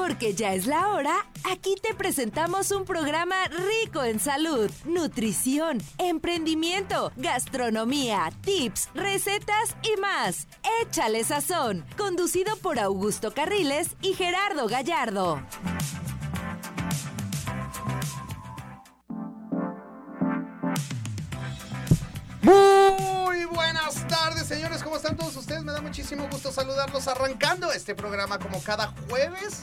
Porque ya es la hora, aquí te presentamos un programa rico en salud, nutrición, emprendimiento, gastronomía, tips, recetas y más. Échale sazón, conducido por Augusto Carriles y Gerardo Gallardo. Muy buenas tardes, señores. ¿Cómo están todos ustedes? Me da muchísimo gusto saludarlos arrancando este programa como cada jueves.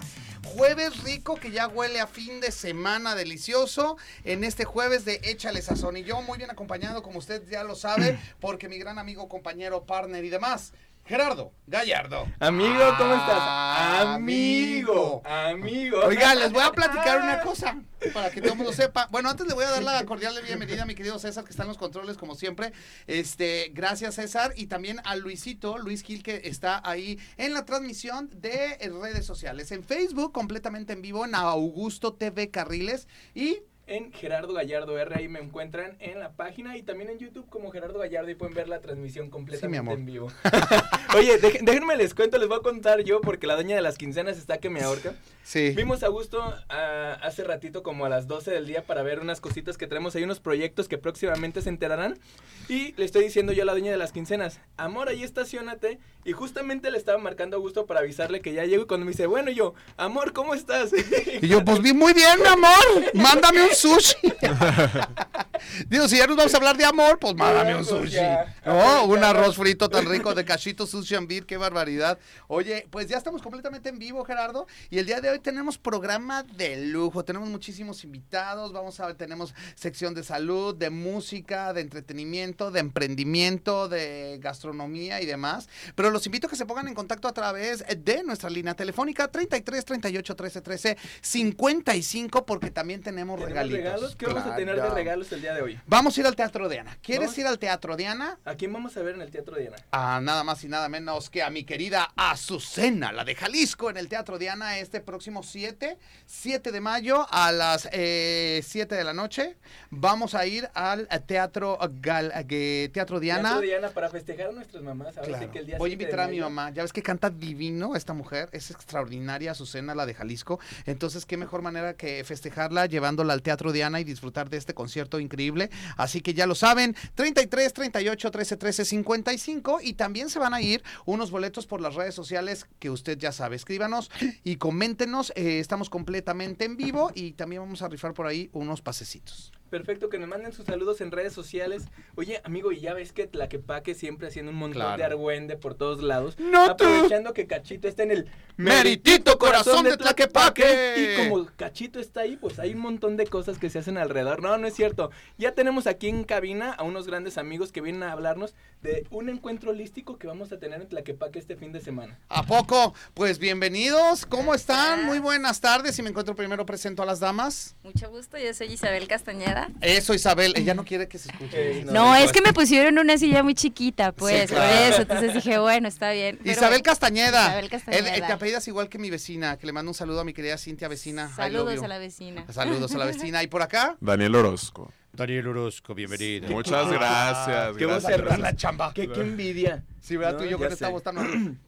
Jueves rico que ya huele a fin de semana delicioso. En este jueves de Échale Sazón. Y yo muy bien acompañado, como usted ya lo sabe, porque mi gran amigo, compañero, partner y demás. Gerardo Gallardo. Amigo, ¿cómo estás? Ah, Amigo, amigo. Oiga, les voy a platicar una cosa para que todo el mundo sepa. Bueno, antes le voy a dar la cordial bienvenida a mi querido César, que está en los controles, como siempre. Este, gracias, César. Y también a Luisito, Luis Gil, que está ahí en la transmisión de redes sociales. En Facebook, completamente en vivo, en Augusto TV Carriles. Y En Gerardo Gallardo R, ahí me encuentran en la página y también en YouTube como Gerardo Gallardo y pueden ver la transmisión completamente amor. en vivo. Oye, déjenme les cuento, les voy a contar yo porque la doña de las quincenas está que me ahorca. sí. Vimos a Gusto ah, hace ratito como a las 12 del día para ver unas cositas que traemos ahí, unos proyectos que próximamente se enterarán. Y le estoy diciendo yo a la doña de las quincenas, amor, ahí estacionate. Y justamente le estaba marcando a Gusto para avisarle que ya llego y cuando me dice, bueno, yo, amor, ¿cómo estás? Y yo, pues vi muy bien, mi amor. Mándame un sushi. Digo, si ya nos vamos a hablar de amor, pues mándame un Pues sushi. ya. Oh, un arroz frito tan rico de cachito sushi and beer, qué barbaridad. Oye, pues ya estamos completamente en vivo, Gerardo. Y el día de hoy tenemos programa de lujo. Tenemos muchísimos invitados. Vamos a ver, tenemos sección de salud, de música, de entretenimiento, de emprendimiento, de gastronomía y demás. Pero los invito a que se pongan en contacto a través de nuestra línea telefónica 33 38 13 13 55 porque también tenemos, ¿Tenemos regalitos. regalos? ¿Qué vamos a tener de regalos el día de hoy? Vamos a ir al Teatro Diana. ¿Quieres Vamos. ir al Teatro Diana? ¿A quién vamos a ver en el Teatro Diana? a nada más y nada menos que a mi querida Azucena, la de Jalisco, en el Teatro Diana este próximo 7, 7 de mayo a las eh, 7 de la noche. Vamos a ir al Teatro, Gal- eh, Teatro Diana. Teatro Diana para festejar a nuestras mamás. Sí Claro. que el día Voy a 7 de invitar a mi mamá. Ya ves que canta divino esta mujer. Es extraordinaria, Azucena, la de Jalisco. Entonces, qué mejor manera que festejarla llevándola al Teatro Diana y disfrutar de este concierto increíble. Así que ya lo saben, 33, 38, 13, 13, 55. Y también se van a ir unos boletos por las redes sociales que usted ya sabe. Escríbanos y coméntenos. eh, estamos completamente en vivo y también vamos a rifar por ahí unos pasecitos. Perfecto, que nos manden sus saludos en redes sociales. Oye, amigo, y ya ves que Tlaquepaque siempre haciendo un montón Claro. de argüende por todos lados. ¡No tú! Aprovechando que Cachito está en el Meritito corazón de Tlaquepaque. Y como Cachito está ahí, pues hay un montón de cosas que se hacen alrededor. No, no es cierto. Ya tenemos aquí en cabina a unos grandes amigos que vienen a hablarnos de un encuentro holístico que vamos a tener en Tlaquepaque este fin de semana. ¿A poco? Pues bienvenidos, ¿cómo están? Muy buenas tardes. Y me encuentro primero, presento a las damas. Mucho gusto, yo soy Isabel Castañeda. Eso, Isabel, ella no quiere que se escuche. Eh, No, No, es que me pusieron una silla muy chiquita, pues, Sí, claro. por eso. Entonces dije, bueno, está bien. pero- Isabel Castañeda. Isabel Castañeda. El- el- te apellidas igual que mi vecina, que le mando un saludo a mi querida Cintia vecina. Saludos a la vecina. Saludos a la vecina. ¿Y por acá? Daniel Orozco. Daniel Orozco, bienvenido. Muchas gracias. Qué gracias. cerrada. la chamba. Qué, qué envidia. Sí, ¿verdad? No, Tú y yo con esta voz tan...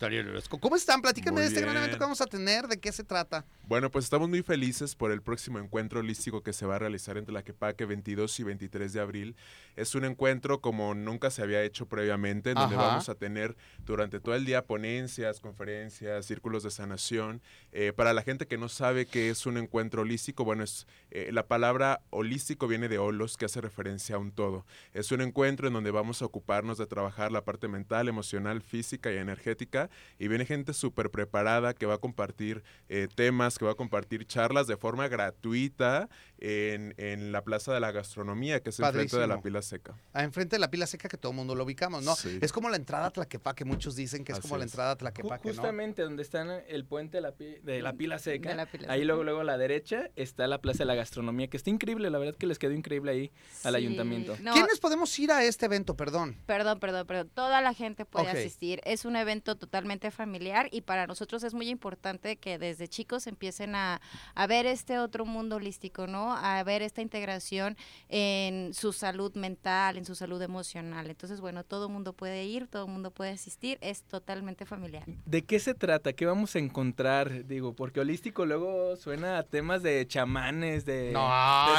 ¿Cómo están? Platíquenme Muy de este gran evento que vamos a tener. ¿De qué se trata? Bueno, pues estamos muy felices por el próximo encuentro holístico que se va a realizar en Tlaquepaque 22 y 23 de abril. Es un encuentro como nunca se había hecho previamente, en donde Ajá. vamos a tener durante todo el día ponencias, conferencias, círculos de sanación. Eh, para la gente que no sabe qué es un encuentro holístico, bueno, es eh, la palabra holístico viene de holos, que hace referencia a un todo. Es un encuentro en donde vamos a ocuparnos de trabajar la parte mental, emocional, física y energética. Y viene gente súper preparada que va a compartir eh, temas, que va a compartir charlas de forma gratuita en, en la Plaza de la Gastronomía, que es enfrente de la. Pila Seca. Ah, enfrente de la pila seca que todo el mundo lo ubicamos, ¿no? Sí. Es como la entrada a Tlaquepaque. Muchos dicen que es Así como la entrada a ¿no? Justamente donde está el puente de la, pi- de la pila seca, De la pila ahí seca. luego luego a la derecha está la plaza de la gastronomía, que está increíble, la verdad que les quedó increíble ahí al Sí, ayuntamiento. no, ¿Quiénes podemos ir a este evento? Perdón. Perdón, perdón, perdón. Toda la gente puede asistir. Es un evento totalmente familiar y para nosotros es muy importante que desde chicos empiecen a, a ver este otro mundo holístico, ¿no? A ver esta integración en su salud mental, en su salud emocional. Entonces, bueno, todo el mundo puede ir, todo el mundo puede asistir, es totalmente familiar. ¿De qué se trata? ¿Qué vamos a encontrar? Digo, porque holístico luego suena a temas de chamanes, de, No.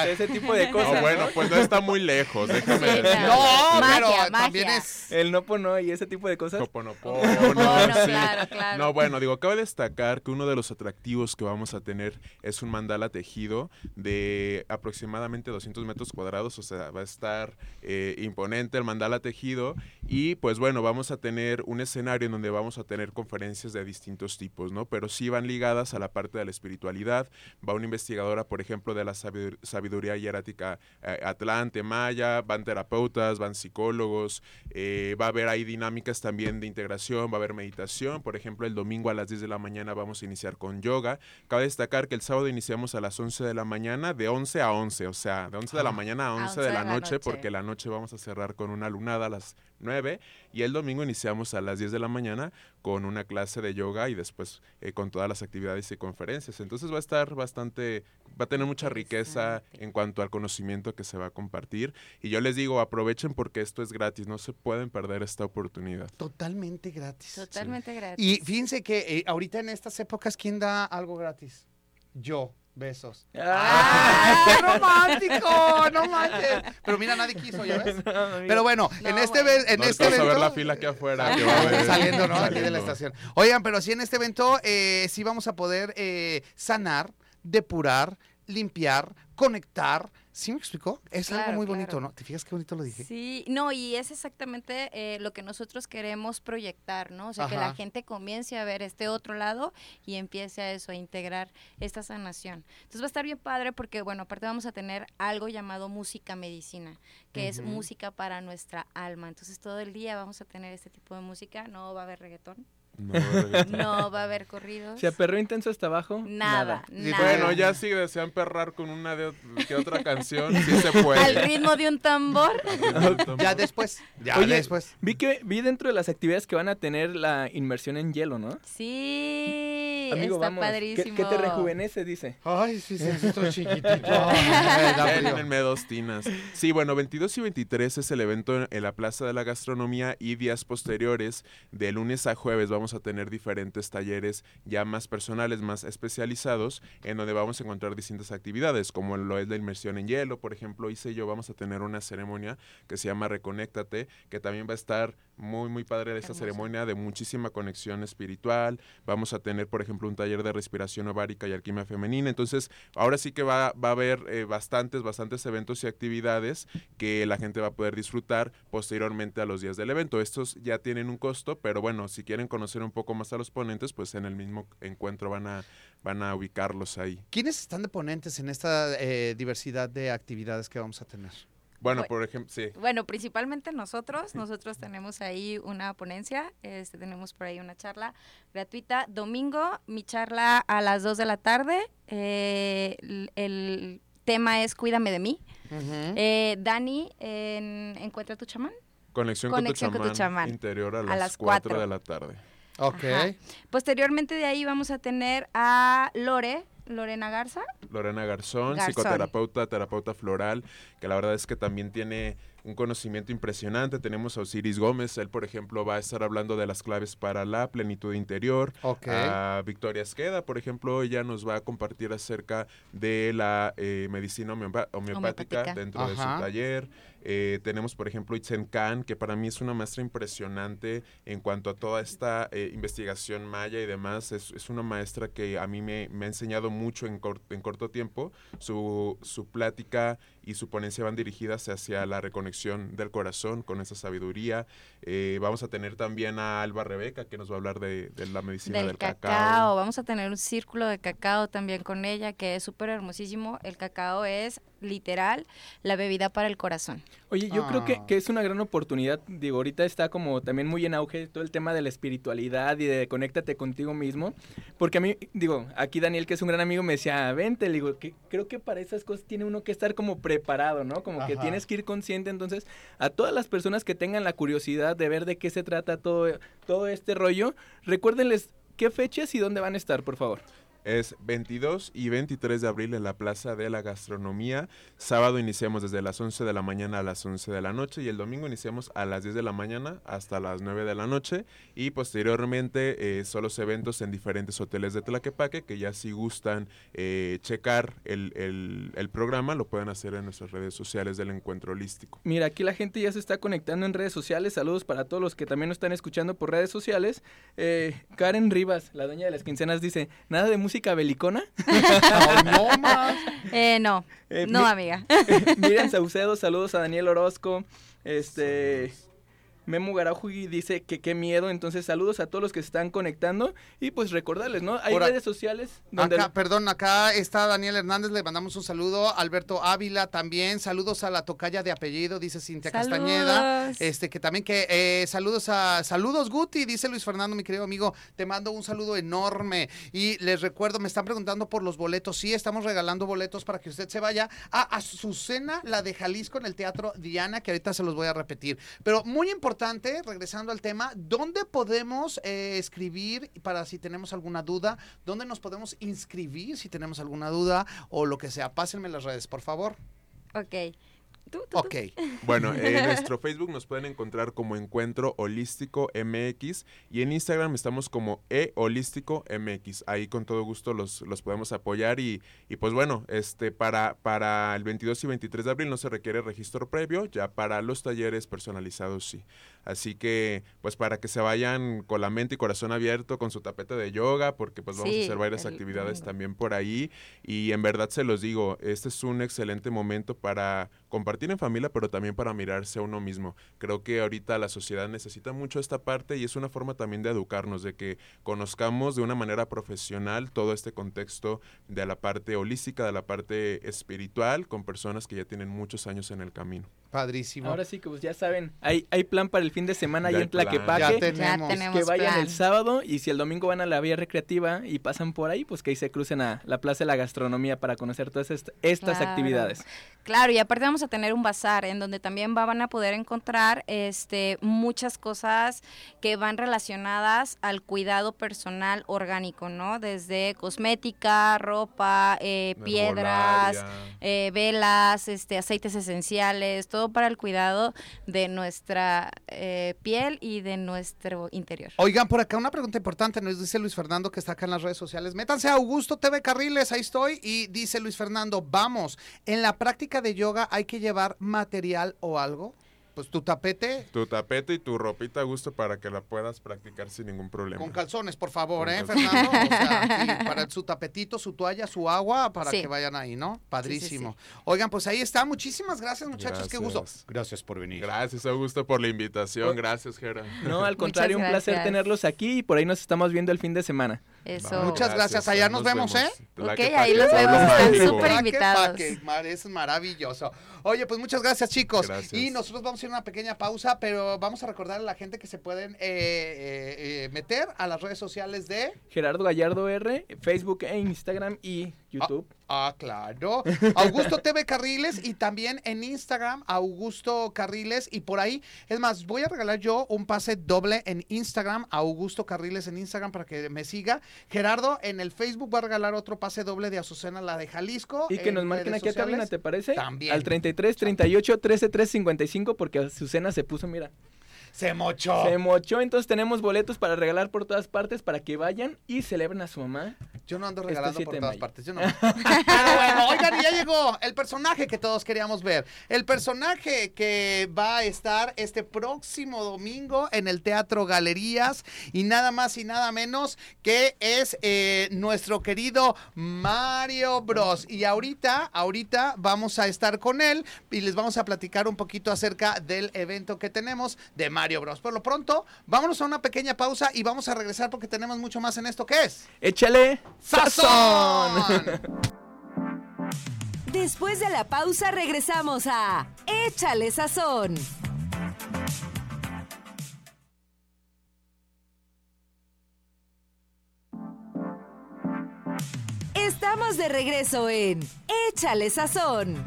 de ese tipo de No, cosas. bueno, ¿no? pues no está muy lejos, déjame Sí, decir. No, Magia, pero magia. también es... El no no y ese tipo de cosas. Hoponopono, Hoponopono, sí. claro, claro. No, bueno, digo, cabe destacar que uno de los atractivos que vamos a tener es un mandala tejido de aproximadamente 200 metros cuadrados, o sea, va a estar eh, imponente el mandala tejido y pues bueno, vamos a tener un escenario en donde vamos a tener conferencias de distintos tipos, ¿no? Pero sí van ligadas a la parte de la espiritualidad, va una investigadora, por ejemplo, de la sabidur- sabiduría hierática eh, atlante, maya, van terapeutas, van psicólogos, eh, va a haber ahí dinámicas también de integración, va a haber meditación. Por ejemplo, el domingo a las 10 de la mañana vamos a iniciar con yoga. Cabe destacar que el sábado iniciamos a las 11 de la mañana, de 11 a 11, o sea, de 11 de la mañana a 11, de la noche, porque la noche vamos a cerrar con una lunada a las 9 y el domingo iniciamos a las 10 de la mañana con una clase de yoga y después eh, con todas las actividades y conferencias. Entonces va a estar bastante, va a tener mucha riqueza en cuanto al conocimiento que se va a compartir. Y yo les digo, aprovechen porque esto es gratis, no se pueden perder esta oportunidad. Totalmente gratis. Totalmente gratis. Y fíjense que eh, ahorita en estas épocas, ¿quién da algo gratis? Yo. Besos. Ah. ¡Qué romántico! No manches. Pero mira, nadie quiso, ¿ya ves? Pero bueno, en este, bueno. ve- en No, este vas a ver evento... la fila aquí afuera. Que va a haber. saliendo, ¿no? Aquí de la estación. Oigan, pero sí en este evento eh, sí vamos a poder eh, sanar, depurar, limpiar, conectar. ¿Sí me explicó? Es algo Claro, muy bonito. ¿no? ¿Te fijas qué bonito lo dije? Sí, no, y es exactamente eh, lo que nosotros queremos proyectar, ¿no? O sea, que la gente comience a ver este otro lado y empiece a eso, a integrar esta sanación. Entonces va a estar bien padre porque, bueno, aparte vamos a tener algo llamado música medicina, que es música para nuestra alma. Entonces todo el día vamos a tener este tipo de música, no va a haber reggaetón, No, va a haber corridos. ¿Se aperró intenso hasta abajo? Nada, Sí, nada. Bueno, ya si desean perrar con una de que otra canción, sí se puede. Al ritmo de un tambor. Ya después. Ya Oye, después. Vi que vi dentro de las actividades que van a tener la inmersión en hielo, ¿no? Sí, Amigo, está vamos. ¿Qué- padrísimo. ¿Qué, te rejuvenece, dice? Ay, sí, sí, estoy chiquitito. Denme dos tinas. Sí, bueno, 22 y 23 es el evento en la Plaza de la Gastronomía y días posteriores, de lunes a jueves, vamos a tener diferentes talleres ya más personales, más especializados, en donde vamos a encontrar distintas actividades, como lo es la inmersión en hielo, por ejemplo, hice yo, vamos a tener una ceremonia que se llama Reconéctate, que también va a estar muy, muy padre esta Hermosa. ceremonia de muchísima conexión espiritual. Vamos a tener, por ejemplo, un taller de respiración ovárica y alquimia femenina. Entonces, ahora sí que va, va a haber eh, bastantes, bastantes eventos y actividades que la gente va a poder disfrutar posteriormente a los días del evento. Estos ya tienen un costo, pero bueno, si quieren conocer un poco más a los ponentes, pues en el mismo encuentro van a, van a ubicarlos ahí. ¿Quiénes están de ponentes en esta eh, diversidad de actividades que vamos a tener? Bueno, Bueno. por ejemplo, sí. Bueno, principalmente nosotros, nosotros tenemos ahí una ponencia, este, tenemos por ahí una charla gratuita. Domingo, mi charla a las 2 de la tarde, eh, el, el tema es Cuídame de mí. Eh, Dani, en Encuentra tu chamán. Conexión, Conexión con, con tu tu chamán, chamán. interior a las, A las 4 cuatro. de la tarde. Ok. Ajá. Posteriormente de ahí vamos a tener a Lore, Lorena Garza. Lorena Garzón, Garzón. psicoterapeuta, terapeuta floral, que la verdad es que también tiene un conocimiento impresionante. Tenemos a Osiris Gómez, él por ejemplo va a estar hablando de las claves para la plenitud interior. A Victoria Esqueda, por ejemplo, ella nos va a compartir acerca de la eh, medicina homeopática, Homeopática. dentro de su taller. Eh, tenemos, por ejemplo, Itzen Khan, que para mí es una maestra impresionante en cuanto a toda esta eh, investigación maya y demás. Es, es una maestra que a mí me, me ha enseñado mucho en, cor- en corto tiempo. Su, su plática y su ponencia van dirigidas hacia la reconexión del corazón con esa sabiduría. Eh, vamos a tener también a Alba Rebeca, que nos va a hablar de, de la medicina del, del, cacao. Vamos a tener un círculo de cacao también con ella, que es súper hermosísimo. El cacao es literal la bebida para el corazón. Oye, yo creo que, Ah. que es una gran oportunidad. Digo, ahorita está como también muy en auge todo el tema de la espiritualidad y de conéctate contigo mismo. Porque a mí, digo, aquí Daniel, que es un gran amigo, me decía, vente, le digo, que creo que para esas cosas tiene uno que estar como preparado, ¿no? Como que tienes que ir consciente. Entonces, a todas las personas que tengan la curiosidad de ver de qué se trata todo, todo este rollo, recuérdenles qué fechas y dónde van a estar, por favor. Es 22 y 23 de abril en la Plaza de la Gastronomía. Sábado iniciamos desde las 11 de la mañana a las 11 de la noche y el domingo iniciamos a las 10 de la mañana hasta las 9 de la noche y posteriormente eh, son los eventos en diferentes hoteles de Tlaquepaque que ya si gustan eh, checar el, el- programa lo pueden hacer en nuestras redes sociales del Encuentro Holístico. Mira, aquí la gente ya se está conectando en redes sociales. Saludos para todos los que también nos están escuchando por redes sociales. Eh, Karen Rivas, la dueña de las quincenas, dice, ¿nada de música belicona? No más. Eh, no, Eh, no mi- amiga. Miriam Saucedo, saludos a Daniel Orozco. Este... Memo Garauji dice que qué miedo, entonces saludos a todos los que se están conectando y pues recordarles, ¿no? Hay redes sociales donde... Acá, perdón, acá está Daniel Hernández, le mandamos un saludo. Alberto Ávila también, saludos a la tocaya de apellido, dice Cintia Castañeda. Este, que también que eh, saludos a saludos Guti, dice Luis Fernando, mi querido amigo, te mando un saludo enorme y les recuerdo, me están preguntando por los boletos, sí, estamos regalando boletos para que usted se vaya a Azucena, la de Jalisco en el Teatro Diana, que ahorita se los voy a repetir. Pero muy importante, regresando al tema, ¿dónde podemos eh, escribir para si tenemos alguna duda? ¿Dónde nos podemos inscribir si tenemos alguna duda o lo que sea? Pásenme las redes, por favor. Ok. Tú, tú, tú. Ok. Bueno, en nuestro Facebook nos pueden encontrar como Encuentro Holístico MX y en Instagram estamos como E Holístico MX. Ahí con todo gusto los, los podemos apoyar y, y pues bueno, este para, para el 22 y 23 de abril no se requiere registro previo, ya para los talleres personalizados sí. Así que pues para que se vayan con la mente y corazón abierto con su tapete de yoga porque pues vamos Sí, a hacer varias el actividades también por ahí y en verdad se los digo, este es un excelente momento para compartir en familia, pero también para mirarse a uno mismo. Creo que ahorita la sociedad necesita mucho esta parte y es una forma también de educarnos, de que conozcamos de una manera profesional todo este contexto de la parte holística, de la parte espiritual, con personas que ya tienen muchos años en el camino. Padrísimo. Ahora sí que pues ya saben, hay, hay plan para el fin de semana ahí Ya en hay plan. Tlaquepaque. Ya Ya tenemos. tenemos que vayan plan. el sábado y si el domingo van a la vía recreativa y pasan por ahí, pues que ahí se crucen a la Plaza de la Gastronomía para conocer todas est- estas Claro. actividades. Claro, y aparte vamos a tener un bazar en donde también va- van a poder encontrar este muchas cosas que van relacionadas al cuidado personal orgánico, ¿no? Desde cosmética, ropa, eh, piedras, eh, velas, este, aceites esenciales, todo para el cuidado de nuestra eh, piel y de nuestro interior. Oigan, por acá una pregunta importante, nos dice Luis Fernando que está acá en las redes sociales. Métanse a Augusto TV Carriles, ahí estoy. Y dice Luis Fernando, vamos, en la práctica de yoga hay que llevar material o algo. Pues tu tapete Tu tapete y tu ropita a gusto para que la puedas practicar sin ningún problema. con calzones, por favor, Con ¿eh, calzones. Fernando? O sea, sí, para su tapetito, su toalla, su agua, para Sí. que vayan ahí, ¿no? Padrísimo. sí. Oigan, pues ahí está. Muchísimas gracias, muchachos. Qué gusto. Gracias. Por venir. Gracias, Augusto, por la invitación. Gracias, Gera. No, al contrario, un placer tenerlos aquí y por ahí nos estamos viendo el fin de semana. Eso. Muchas gracias. Allá nos vemos, ¿eh? Tlaquepaque, ahí los vemos, están súper invitados. es maravilloso. Oye, pues muchas gracias, chicos. Gracias. Y nosotros vamos a ir a una pequeña pausa, pero vamos a recordar a la gente que se pueden eh, eh, eh, meter a las redes sociales de. Gerardo Gallardo R, Facebook e Instagram y YouTube. Ah, claro. Augusto TV Carriles y también en Instagram, Augusto Carriles. Y por ahí, es más, voy a regalar yo un pase doble en Instagram, Augusto Carriles en Instagram para que me siga. Gerardo en el Facebook va a regalar otro pase doble de Azucena, la de Jalisco. Y que nos marquen aquí a cabina. ¿te parece? También. Al 33 38 13 3 55 porque Azucena se puso, mira, Se mochó. se mochó, entonces tenemos boletos para regalar por todas partes para que vayan y celebren a su mamá. Yo no ando Este regalando 7 por todas partes. Yo no. Pero bueno, oigan, ya llegó el personaje que todos queríamos ver. El personaje que va a estar este próximo domingo en el Teatro Galerías. Y nada más y nada menos que es eh, nuestro querido Mario Bros. Y ahorita, ahorita vamos a estar con él y les vamos a platicar un poquito acerca del evento que tenemos de Mario Bros. Por lo pronto, vámonos a una pequeña pausa y vamos a regresar porque tenemos mucho más en esto que es. Échale ¡Sazón! Después de la pausa regresamos a Échale Sazón. Estamos de regreso en Échale Sazón.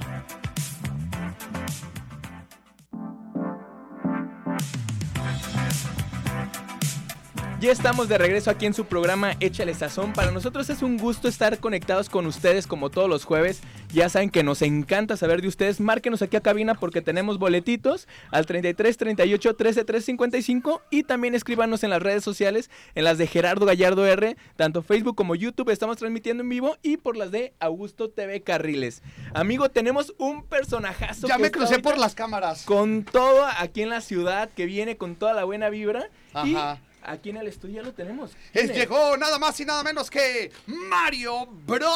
Ya estamos de regreso aquí en su programa Échale Sazón. Para nosotros es un gusto estar conectados con ustedes como todos los jueves. Ya saben que nos encanta saber de ustedes. Márquenos aquí a cabina porque tenemos boletitos al 33 38 13 3 55 y también escríbanos en las redes sociales, en las de Gerardo Gallardo R, tanto Facebook como YouTube estamos transmitiendo en vivo y por las de Augusto TV Carriles. Amigo, tenemos un personajazo. Ya que me crucé por las cámaras. Con todo aquí en la ciudad, que viene con toda la buena vibra. Y Ajá. Aquí en el estudio ya lo tenemos. ¿Quién Es, es? llegó nada más y nada menos que Mario Bros.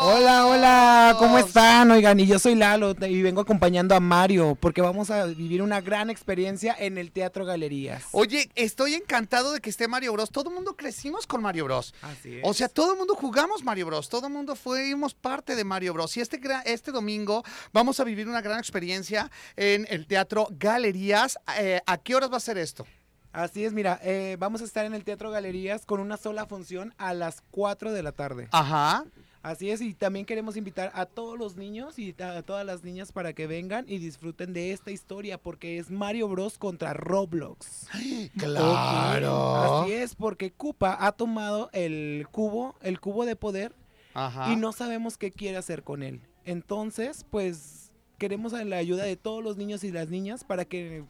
Hola, hola, ¿cómo están? Oigan, y yo soy Lalo y vengo acompañando a Mario porque vamos a vivir una gran experiencia en el Teatro Galerías. Oye, estoy encantado de que esté Mario Bros. Todo el mundo crecimos con Mario Bros. Así es. O sea, todo el mundo jugamos Mario Bros. Todo el mundo fuimos parte de Mario Bros. Y este, este domingo vamos a vivir una gran experiencia en el Teatro Galerías. Eh, ¿A qué horas va a ser esto? Así es, mira, eh, vamos a estar en el Teatro Galerías con una sola función a las 4 de la tarde. Ajá. Así es, y también queremos invitar a todos los niños y a todas las niñas para que vengan y disfruten de esta historia porque es Mario Bros contra Roblox. Claro. Así es, porque Koopa ha tomado el cubo, el cubo de poder Ajá. y no sabemos qué quiere hacer con él. Entonces, pues queremos la ayuda de todos los niños y las niñas para que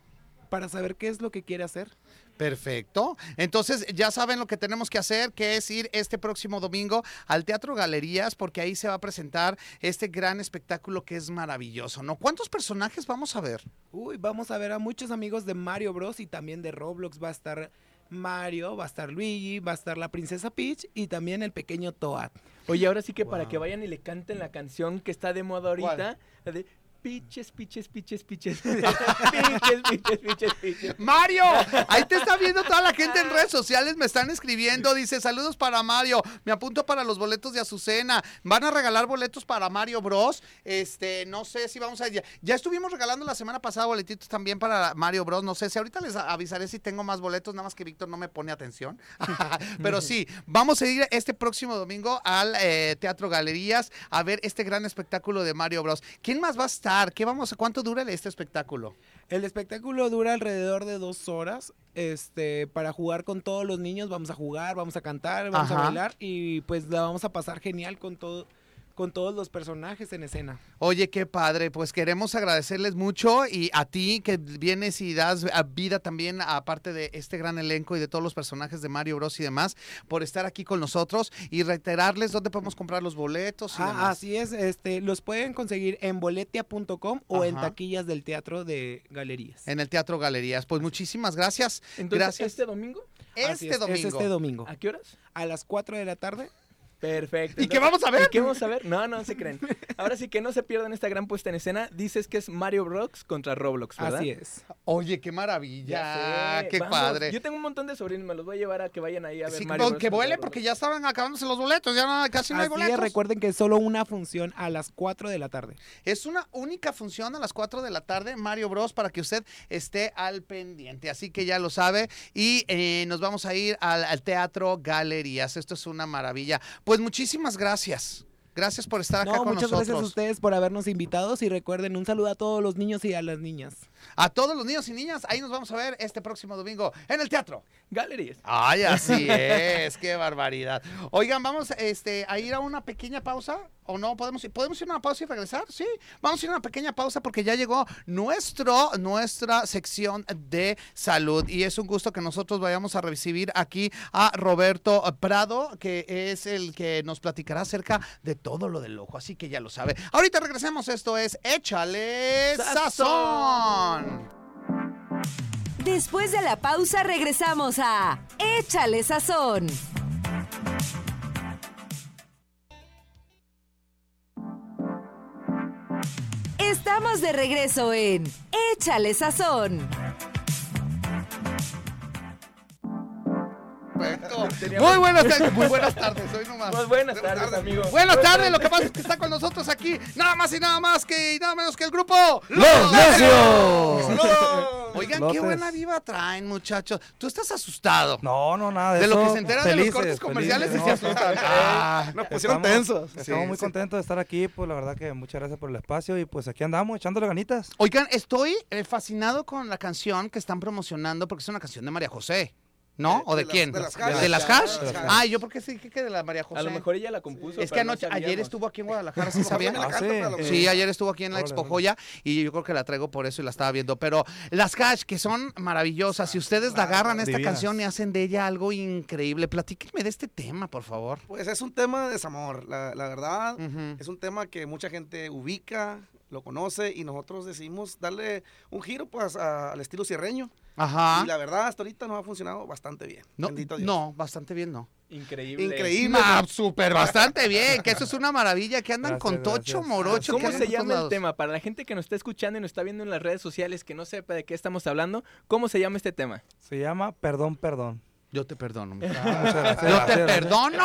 para saber qué es lo que quiere hacer. Perfecto. Entonces ya saben lo que tenemos que hacer, que es ir este próximo domingo al Teatro Galerías, porque ahí se va a presentar este gran espectáculo que es maravilloso, ¿no? ¿Cuántos personajes vamos a ver? Uy, vamos a ver a muchos amigos de Mario Bros y también de Roblox. Va a estar Mario, va a estar Luigi, va a estar la princesa Peach y también el pequeño Toad. Oye, ahora sí que para que vayan y le canten la canción que está de moda ahorita, de piches, piches, piches, piches. piches, piches, piches, piches. Mario, ahí te está viendo toda la gente en redes sociales, me están escribiendo, dice saludos para Mario, me apunto para los boletos de Azucena, van a regalar boletos para Mario Bros, este, no sé si vamos a, ya, ya estuvimos regalando la semana pasada boletitos también para Mario Bros, no sé si ahorita les avisaré si tengo más boletos, nada más que Víctor no me pone atención, pero sí, vamos a ir este próximo domingo al eh, Teatro Galerías a ver este gran espectáculo de Mario Bros. ¿Quién más va a estar? ¿Qué vamos a, cuánto dura este espectáculo? El espectáculo dura alrededor de dos horas. Este, para jugar con todos los niños, vamos a jugar, vamos a cantar, vamos Ajá. a bailar y pues la vamos a pasar genial con todo, con todos los personajes en escena. Oye, qué padre. Pues queremos agradecerles mucho y a ti que vienes y das a vida también, aparte de este gran elenco y de todos los personajes de Mario Bros y demás, por estar aquí con nosotros y reiterarles dónde podemos comprar los boletos y Ah, demás. así es, este, los pueden conseguir en boletia.com o en taquillas del teatro de galerías. En el Teatro Galerías. Pues muchísimas gracias. Entonces, gracias. ¿este domingo? Este es, es domingo. este domingo. ¿A qué horas? A las 4 de la tarde. Perfecto. ¿Y qué vamos a ver? ¿Y qué vamos a ver? No, no se creen. Ahora sí que no se pierdan esta gran puesta en escena. Dices que es Mario Bros contra Roblox, ¿verdad? Así es. Oye, qué maravilla. sé. Qué Vamos, padre. Yo tengo un montón de sobrinos, me los voy a llevar a que vayan ahí a ver Sí, Mario Bros que vuele porque ya estaban acabándose los boletos, ya no- casi no hay es, boletos. recuerden que es solo una función a las 4 de la tarde. Es una única función a las 4 de la tarde, Mario Bros, para que usted esté al pendiente. Así que ya lo sabe. Y eh, nos vamos a ir al, al Teatro Galerías. Esto es una maravilla. Pues muchísimas gracias. Gracias por estar acá No, con muchas nosotros. gracias a ustedes por habernos invitados y recuerden un saludo a todos los niños y a las niñas. A todos los niños y niñas, ahí nos vamos a ver este próximo domingo en el teatro. Galerías. Ay, así es, qué barbaridad. Oigan, vamos este, a ir a una pequeña pausa, ¿o no? ¿Podemos, ir- ¿Podemos ir a una pausa y regresar? Sí, vamos a ir a una pequeña pausa porque ya llegó nuestro, nuestra sección de salud y es un gusto que nosotros vayamos a recibir aquí a Roberto Prado, que es el que nos platicará acerca de todo lo del ojo, así que ya lo sabe. Ahorita regresemos, esto es Échale Sazón. Después de la pausa regresamos a Échale Sazón. Estamos de regreso en Échale Sazón. Perfecto. Muy buenas tardes, muy buenas tardes, hoy nomás. Pues buenas tardes, amigo. Buenas tardes, lo que pasa es que está con nosotros aquí, nada más y nada más que y nada menos que el grupo ¡Los Necios! Oigan, qué buena viva traen, muchachos. Tú estás asustado. No, no, nada de, De lo eso. que se enteran de los Felices, cortes comerciales y felices, se ¿no? asustan. Ah, Nos pusieron Estamos- tensos. Estamos Sí, muy sí. contentos de estar aquí, pues la verdad que muchas gracias por el espacio y pues aquí andamos echándole ganitas. Oigan, estoy eh, fascinado con la canción que están promocionando porque es una canción de María José. ¿No? ¿O de, quién? de las ¿De Hash. las De las Hash? Hash. De las Hash. Ah, yo porque sí que de la María José. A lo mejor ella la compuso. Es que no anoche, ayer estuvo aquí en Guadalajara, ¿sí A lo mejor sabían? Ah, sí. ayer estuvo aquí en la Expo. Joya y yo creo que la traigo por eso y la estaba viendo. Pero las Hash, que son maravillosas, si ustedes la agarran esta Divinas. canción y hacen de ella algo increíble, platíquenme de este tema, por favor. Pues es un tema de desamor, la, la verdad. Es un tema que mucha gente ubica, lo conoce y nosotros decidimos darle un giro pues a- al estilo sierreño. Ajá. Y la verdad hasta ahorita nos ha funcionado bastante bien. No, Bendito Dios. no, bastante bien, no. Increíble. Increíble. Ah, súper, bastante bien, que eso es una maravilla, que andan Gracias, con tocho, gracias. morocho. que ¿Cómo se llama el tema? Para la gente que nos está escuchando y nos está viendo en las redes sociales que no sepa de qué estamos hablando, ¿cómo se llama este tema? Se llama Perdón, Perdón. Yo te perdono. mi- Ah, muchas gracias, Yo te gracias. perdono. No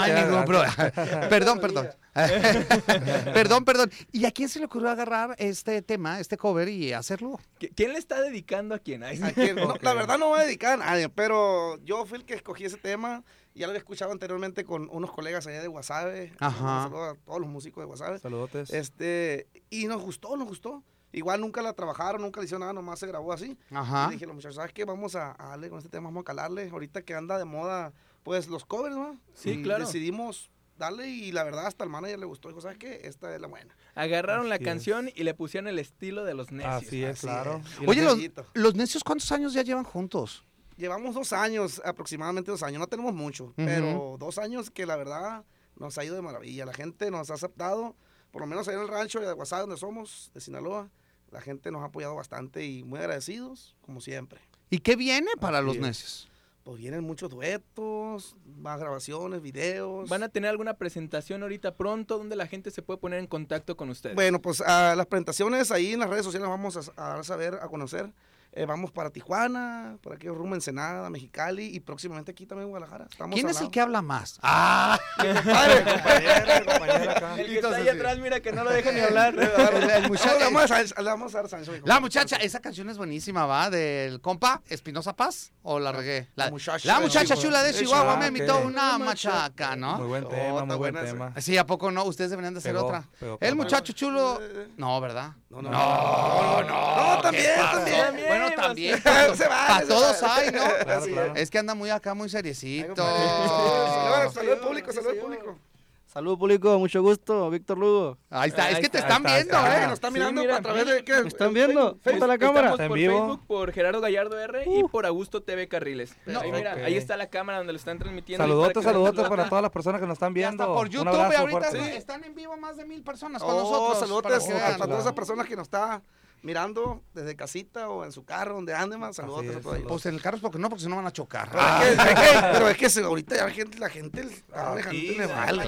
hay Gracias, ningún problema. Perdón, perdón. perdón, perdón. ¿Y a quién se le ocurrió agarrar este tema, este cover y hacerlo? ¿Qui- ¿Quién le está dedicando a quién? ¿A quién? No, La verdad no voy a dedicar a nadie, pero yo fui el que escogí ese tema. Ya lo había escuchado anteriormente con unos colegas allá de Guasave. Ajá. Un saludo a todos los músicos de Guasave. Saludotes. Este, y nos gustó, nos gustó. Igual nunca la trabajaron, nunca le hicieron nada, nomás se grabó así. Ajá. Y dije, los muchachos, ¿sabes qué? Vamos a, a darle con este tema, vamos a calarle. Ahorita que anda de moda, pues los covers, ¿no? Sí, Y claro. Decidimos darle y la verdad hasta al manager le gustó. Dijo, ¿sabes qué? Esta es la buena. Agarraron la es. canción y le pusieron el estilo de los necios. Así es, así claro. es. Oye, los, los necios, ¿cuántos años ya llevan juntos? Llevamos dos años, aproximadamente dos años. No tenemos mucho, pero dos años que la verdad nos ha ido de maravilla. La gente nos ha aceptado, por lo menos ahí en el rancho de Guasave, donde somos, de Sinaloa. La gente nos ha apoyado bastante y muy agradecidos, como siempre. ¿Y qué viene para Así los es. necios? Pues vienen muchos duetos, más grabaciones, videos. ¿Van a tener alguna presentación ahorita pronto donde la gente se puede poner en contacto con ustedes? Bueno, pues a las presentaciones ahí en las redes sociales vamos a, a saber, a conocer. Eh, vamos para Tijuana, por aquí rumbo Ensenada, Mexicali y próximamente aquí también en Guadalajara. Estamos ¿Quién es el que habla más? Ah, Padre, Compañera, compañera acá. el que está ahí atrás, mira que no lo deja ni hablar. el, el muchacho. le vamos a vamos a dar Sancho. La muchacha, esa canción es buenísima, ¿va? Del compa Espinosa Paz, ¿o la regué? La muchacha la de muchacha Chihuahua. chula de De Chihuahua me ok. invitó una Una machaca, Muy ¿no? buen Oh, tema, está muy buen tema. Sí, ¿a poco no? Ustedes deberían de hacer Pegó, otra. pegó, El muchacho chulo. No, ¿verdad? No, no, No, no. No, también, también. Bueno, también. Se vale, Para se todos vale. hay, ¿no? Claro, claro. Es que anda muy acá, muy seriecito. Saludos al público, saludos al público. Salud público, mucho gusto, Víctor Lugo. Ahí está, es que te está, están está, viendo, ¿eh? nos está Sí, mirando mira. a través de qué? ¿Me están viendo? Facebook. ¿Está la cámara? Estamos ¿Está en por vivo? Facebook por Gerardo Gallardo R y por Augusto TV Carriles. No. ahí, mira, ahí está la cámara donde lo están transmitiendo. Saludotes, saludotes para todas las personas que nos están viendo. hasta por YouTube, abrazo ahorita fuerte. están en vivo más de mil personas con Oh, nosotros. saludos para a, todas esas personas que nos está mirando desde casita o en su carro, donde anden más. Saludos a todos. Pues en el carro es porque no, porque si no van a chocar. Pero es que- es que- pero es que se- ahorita ya la gente, la gente va manejando y le vale.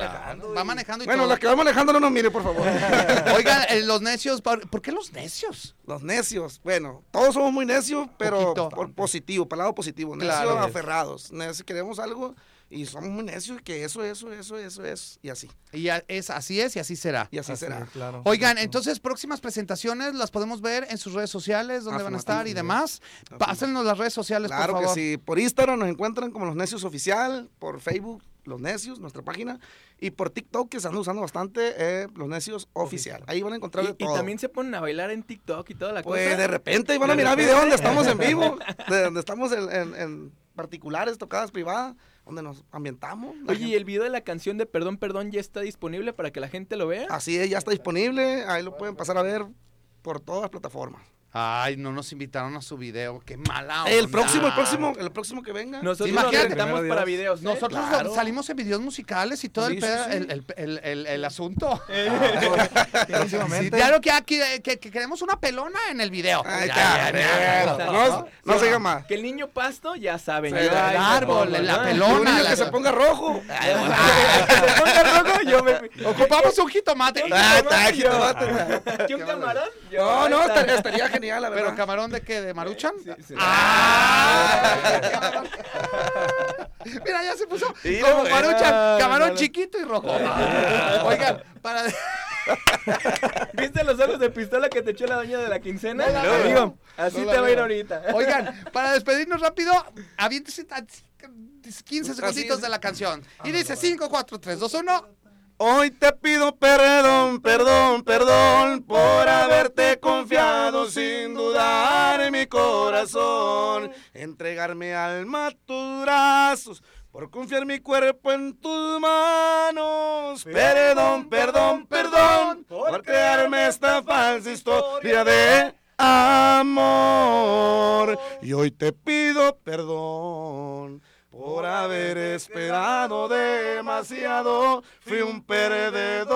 Va manejando y Bueno, todo. la que va manejando no nos mire, por favor. Oigan, eh, los necios, ¿por por qué los necios? Los necios. Bueno, todos somos muy necios, pero Poquito. por positivo, para el lado positivo. Necios Claro. aferrados. Necios, queremos algo y somos muy necios que eso, eso, eso, eso es. Y así. Y ya es, así es y así será. Y así, Así será. claro. Oigan, entonces próximas presentaciones las podemos ver en sus redes sociales, donde van a estar y demás. Pásennos las redes sociales, Claro por que favor. sí. Por Instagram nos encuentran como Los Necios Oficial, por Facebook Los Necios, nuestra página, y por TikTok que se anda usando bastante eh, Los Necios Oficial. Ahí van a encontrar de Y, y todo. también se ponen a bailar en TikTok y toda la Pues cosa. de repente van a mirar videos donde estamos en vivo, de donde estamos en, en- en particulares, tocadas privadas, donde nos ambientamos. Oye, ¿y el video de la canción de Perdón, Perdón ya está disponible para que la gente lo vea? Así es, ya está disponible, ahí lo pueden pasar a ver por todas las plataformas. Ay, no nos invitaron a su video. Qué mala El onda. próximo, el próximo, el próximo que venga. Nosotros Imagínate. nos rentamos Primero para videos. ¿eh? Nosotros Claro. salimos en videos musicales y todo Sí, el, sí, pedo- sí. El, el- el- el- el asunto. Próximamente. claro que, aquí, eh, que, que queremos una pelona en el video. Ay, Ya, ya, ya, ya, ya. no, no se diga más. Que el niño pasto, ya saben. Sí, ya el árbol, la ¿no? pelona. Un niño la- que se ponga rojo. Que se ponga rojo, yo me... Ocupamos un jitomate. Ah, está, jitomate. ¿Que un camarón? Yo, No, no, estaría, estaría genial, la verdad. ¿Pero camarón de qué? ¿De Maruchan? Sí, sí. ¡Ah! Mira, ya se puso Sí, como no, maruchan, no, camarón no, no. chiquito y rojo. Oigan, para... ¿Viste los ojos de pistola que te echó la doña de la quincena? No digo, así No la te va a ir ahorita. Oigan, para despedirnos rápido, aviéntese tan- 15 segunditos de la canción. Y dice 5, 4, 3, 2, 1. Hoy te pido perdón, perdón, perdón por haberte confiado sin dudar en mi corazón. Entregarme alma a tus brazos, por confiar mi cuerpo en tus manos. Perdón, perdón, perdón por crearme esta falsa historia de amor. Y hoy te pido perdón. Por haber esperado demasiado, fui un perdedor.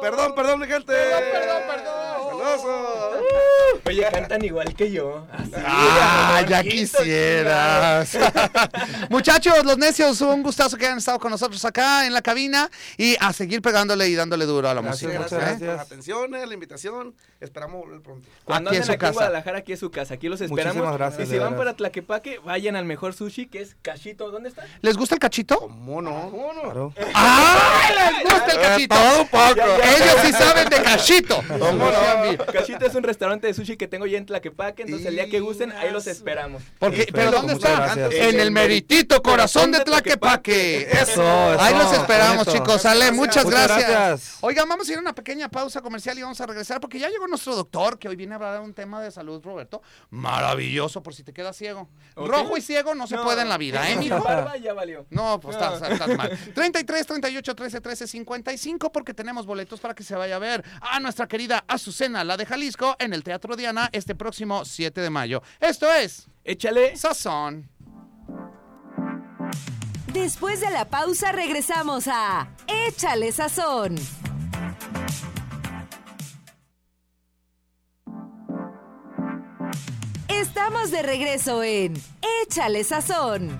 Perdón, perdón, mi gente. Perdón, perdón. Saludos. Oye, cantan igual que yo. Así, Ah, ya quisieras. Muchachos, los necios, un gustazo que hayan estado con nosotros acá en la cabina y a seguir pegándole y dándole duro a la Gracias, música. muchas ¿eh? gracias. por la atención, eh, la invitación. Esperamos volver pronto. Cuando Aquí es anden su aquí en casa. Guadalajara, aquí es su casa. Aquí los esperamos. Muchísimas gracias, y si van veras. para Tlaquepaque, vayan al mejor sushi, que es Cachito. ¿Dónde está? ¿Les gusta el cachito? ¿Cómo no? ¿Cómo no? Claro. ¡Ah! ¡Les gusta el cachito! Todo un poco. Ellos sí saben de cachito. Cachito es un restaurante de sushi que tengo ya en Tlaquepaque, entonces el día que gusten, ahí los esperamos. Porque, ¿Pero dónde está? En el meritito corazón de Tlaquepaque. Eso, Ahí los esperamos, bonito. chicos. Sale, muchas Muchas gracias. gracias. Oigan, vamos a ir a una pequeña pausa comercial y vamos a regresar porque ya llegó nuestro doctor que hoy viene a hablar de un tema de salud, Roberto. Maravilloso, por si te quedas ciego. Rojo y ciego no se puede en la vida, ¿eh, mijo? Barba ya valió. No, pues No. estás, estás mal. 33, 38, 13, 13, 55 porque tenemos boletos para que se vaya a ver a nuestra querida Azucena, la de Jalisco, en el Teatro Diana este próximo 7 de mayo. Esto es Échale. Sazón. Después de la pausa regresamos a Échale Sazón. Estamos de regreso en Échale Sazón.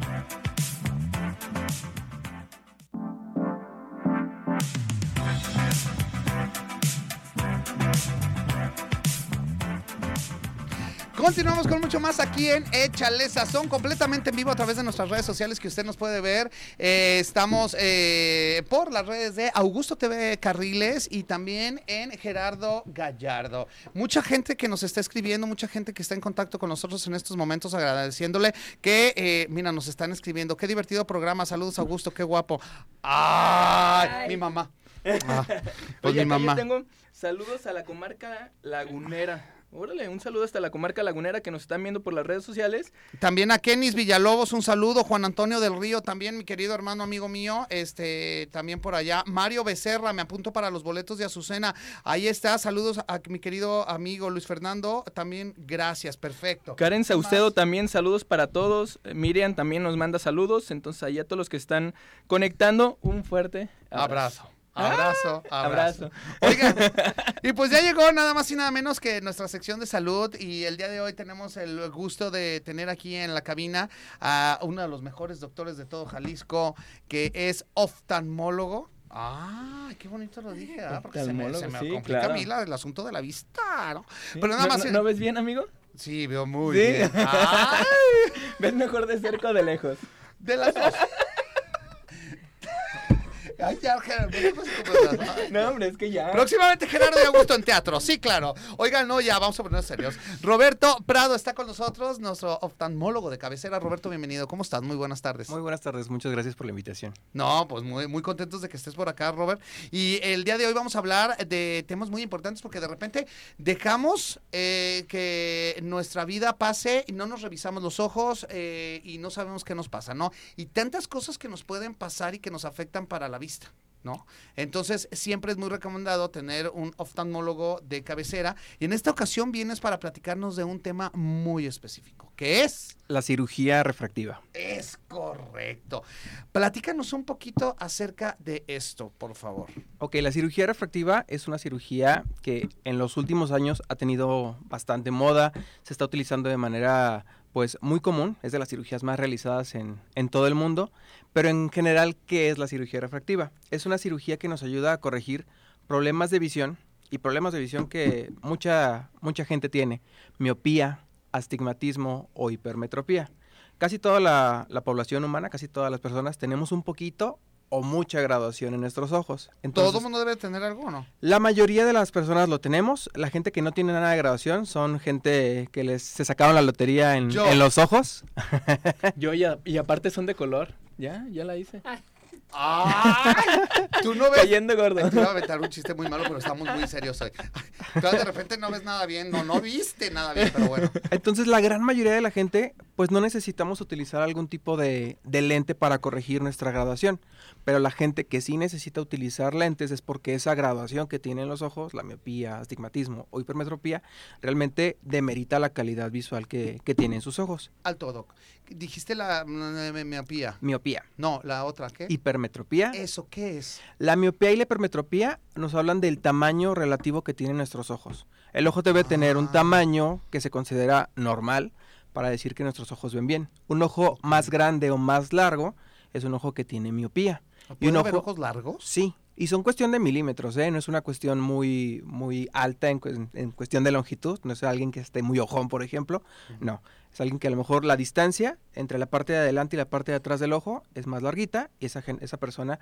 Continuamos con mucho más aquí en Échale Sazón, completamente en vivo a través de nuestras redes sociales que usted nos puede ver. Eh, estamos eh, por las redes de Augusto TV Carriles y también en Gerardo Gallardo. Mucha gente que nos está escribiendo, mucha gente que está en contacto con nosotros en estos momentos, agradeciéndole que, eh, mira, nos están escribiendo. Qué divertido programa. Saludos, Augusto, qué guapo. ¡Ay! Mi mamá. Ah, pues Oye, mi acá yo mamá. tengo saludos a la comarca lagunera. Órale, un saludo hasta la comarca lagunera que nos están viendo por las redes sociales. También a Kenis Villalobos, un saludo. Juan Antonio del Río, también mi querido hermano, amigo mío, este, también por allá. Mario Becerra, me apunto para los boletos de Azucena. Ahí está, saludos a mi querido amigo Luis Fernando, también gracias, perfecto. Karen. Saucedo también, saludos para todos. Eh, Miriam también nos manda saludos. Entonces, ahí a todos los que están conectando, un fuerte Abrazo. Abrazo, abrazo. Abrazo. Oigan, y pues ya llegó nada más y nada menos que nuestra sección de salud y el día de hoy tenemos el gusto de tener aquí en la cabina a uno de los mejores doctores de todo Jalisco, que es oftalmólogo. Ah, qué bonito lo dije, ¿ah? porque se me, se me Oftalmólogo, sí, complica claro. a mí la- el asunto de la vista, ¿no? Sí. Pero nada ¿No- más... ¿No, no ves bien, amigo? Sí, veo muy Sí. bien. Ay, ¿Ves mejor de cerca o de lejos? de las dos. Ay, ya, Gerardo, ¿qué pasa con las- ay, No, hombre, es que ya. Próximamente Gerardo y Augusto en teatro, sí, claro. Oigan, no, ya vamos a ponernos serios. Roberto Prado está con nosotros, nuestro oftalmólogo de cabecera. Roberto, bienvenido. ¿Cómo estás? Muy buenas tardes. Muy buenas tardes, muchas gracias por la invitación. No, pues muy, muy contentos de que estés por acá, Robert. Y el día de hoy vamos a hablar de temas muy importantes porque de repente dejamos eh, que nuestra vida pase y no nos revisamos los ojos eh, y no sabemos qué nos pasa, ¿no? Y tantas cosas que nos pueden pasar y que nos afectan para la vista. ¿No? Entonces, siempre es muy recomendado tener un oftalmólogo de cabecera. Y en esta ocasión vienes para platicarnos de un tema muy específico, que es La cirugía refractiva. es correcto. Platícanos un poquito acerca de esto, por favor. Ok, la cirugía refractiva es una cirugía que en los últimos años ha tenido bastante moda, se está utilizando de manera pues muy común, es de las cirugías más realizadas en, en todo el mundo, pero en general, ¿qué es la cirugía refractiva? Es una cirugía que nos ayuda a corregir problemas de visión y problemas de visión que mucha, mucha gente tiene, miopía, astigmatismo o hipermetropía. casi toda la, la población humana, casi todas las personas tenemos un poquito o mucha graduación en nuestros ojos. Entonces, ¿Todo el mundo debe tener algo o no? la mayoría de las personas lo tenemos. La gente que no tiene nada de graduación son gente que les se sacaron la lotería en, en los ojos. Yo ya, y aparte son de color. Ya, ya la hice. ¡Ay! Tú no ves. Cayendo gordo. Te iba a aventar un chiste muy malo, pero estamos muy serios hoy. Tú de repente no ves nada bien. No, no viste nada bien, pero bueno. Entonces la gran mayoría de la gente pues no necesitamos utilizar algún tipo de, de lente para corregir nuestra graduación. Pero la gente que sí necesita utilizar lentes es porque esa graduación que tienen los ojos, la miopía, astigmatismo o hipermetropía, realmente demerita la calidad visual que, que tienen sus ojos. Alto, Doc. Dijiste la mm, mi- miopía. Miopía. No, la otra, ¿qué? Hipermetropía. ¿Eso qué es? La miopía y la hipermetropía nos hablan del tamaño relativo que tienen nuestros ojos. El ojo debe tener un Ah. tamaño que se considera normal para decir que nuestros ojos ven bien. Un ojo más grande o más largo es un ojo que tiene miopía. Y un ¿Puede haber ojo- ojos largos? Sí, y son cuestión de milímetros, ¿eh? No es una cuestión muy, muy alta en, en cuestión de longitud. No es alguien que esté muy ojón, por ejemplo. No, es alguien que a lo mejor la distancia entre la parte de adelante y la parte de atrás del ojo es más larguita y esa, esa persona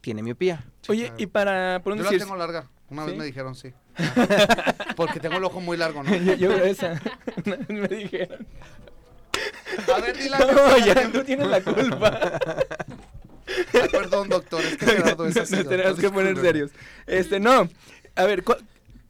tiene miopía. Oye, claro. y para, por Yo la decir, tengo larga. Una vez ¿Sí? me dijeron sí. Porque tengo el ojo muy largo, ¿no? yo, yo esa. me dijeron. A ver, di la No, ya tú tienes la culpa. Perdón, doctor, es que Gerardo es así. Nos tenemos que poner serios. Este, no. A ver, ¿cuál,